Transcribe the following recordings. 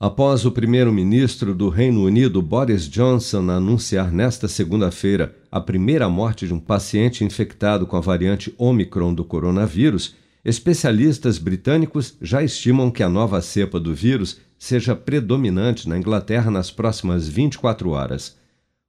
Após o primeiro-ministro do Reino Unido, Boris Johnson, anunciar nesta segunda-feira a primeira morte de um paciente infectado com a variante Omicron do coronavírus, especialistas britânicos já estimam que a nova cepa do vírus seja predominante na Inglaterra nas próximas 24 horas.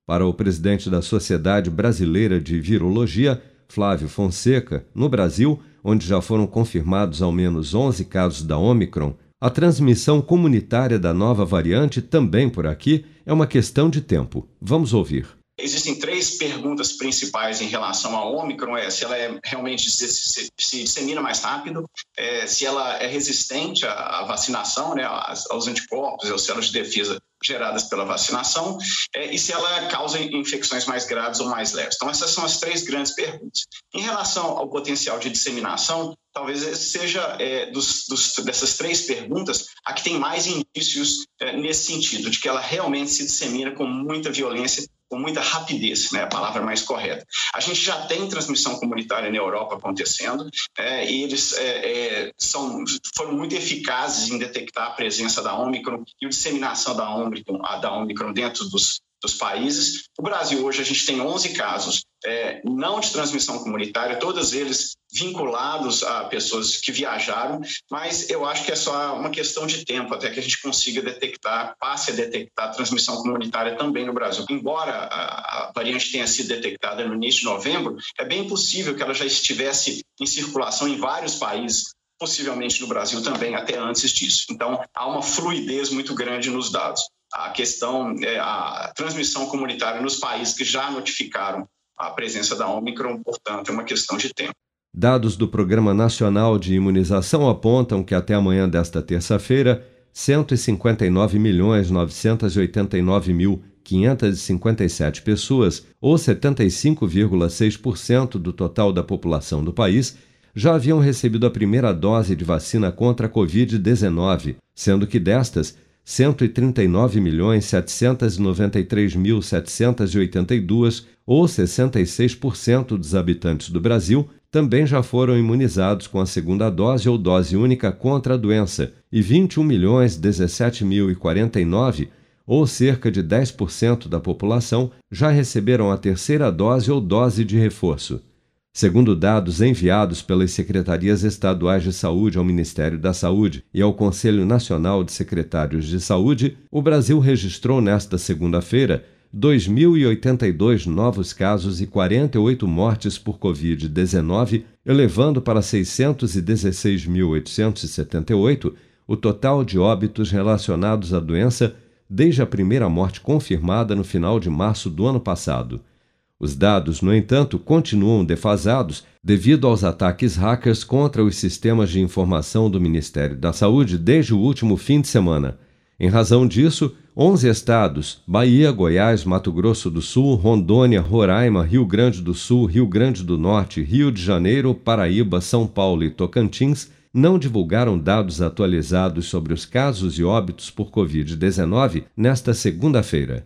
Para o presidente da Sociedade Brasileira de Virologia, Flávio Fonseca, no Brasil, onde já foram confirmados ao menos 11 casos da Omicron, a transmissão comunitária da nova variante, também por aqui, é uma questão de tempo. Vamos ouvir. Existem três perguntas principais em relação à Ômicron: é se ela é, realmente se, se, se dissemina mais rápido, é, se ela é resistente à, à vacinação, né, aos anticorpos, às células de defesa geradas pela vacinação, é, e se ela causa infecções mais graves ou mais leves. Então, essas são as três grandes perguntas. Em relação ao potencial de disseminação, talvez seja é, dos, dos, dessas três perguntas a que tem mais indícios é, nesse sentido, de que ela realmente se dissemina com muita violência, com muita rapidez, né, a palavra mais correta. A gente já tem transmissão comunitária na Europa acontecendo, é, e eles é, é, são, foram muito eficazes em detectar a presença da Omicron e a disseminação da Omicron, a da Omicron dentro dos, dos países. O Brasil hoje a gente tem 11 casos é, não de transmissão comunitária, todos eles vinculados a pessoas que viajaram, mas eu acho que é só uma questão de tempo até que a gente consiga detectar, passe a detectar transmissão comunitária também no Brasil. Embora a, a variante tenha sido detectada no início de novembro, é bem possível que ela já estivesse em circulação em vários países possivelmente no Brasil também, até antes disso. Então, há uma fluidez muito grande nos dados. A questão, é, a transmissão comunitária nos países que já notificaram a presença da Omicron, portanto, é uma questão de tempo. Dados do Programa Nacional de Imunização apontam que até amanhã desta terça-feira, 159.989.557 pessoas, ou 75,6% do total da população do país, já haviam recebido a primeira dose de vacina contra a Covid-19, sendo que destas, 139.793.782, ou 66% dos habitantes do Brasil, também já foram imunizados com a segunda dose ou dose única contra a doença, e 21.017.049, ou cerca de 10% da população, já receberam a terceira dose ou dose de reforço. Segundo dados enviados pelas secretarias estaduais de saúde ao Ministério da Saúde e ao Conselho Nacional de Secretários de Saúde, o Brasil registrou nesta segunda-feira 2.082 novos casos e 48 mortes por Covid-19, elevando para 616.878 o total de óbitos relacionados à doença desde a primeira morte confirmada no final de março do ano passado. Os dados, no entanto, continuam defasados devido aos ataques hackers contra os sistemas de informação do Ministério da Saúde desde o último fim de semana. Em razão disso, 11 estados Bahia, Goiás, Mato Grosso do Sul, Rondônia, Roraima, Rio Grande do Sul, Rio Grande do Norte, Rio de Janeiro, Paraíba, São Paulo e Tocantins não divulgaram dados atualizados sobre os casos e óbitos por Covid-19 nesta segunda-feira.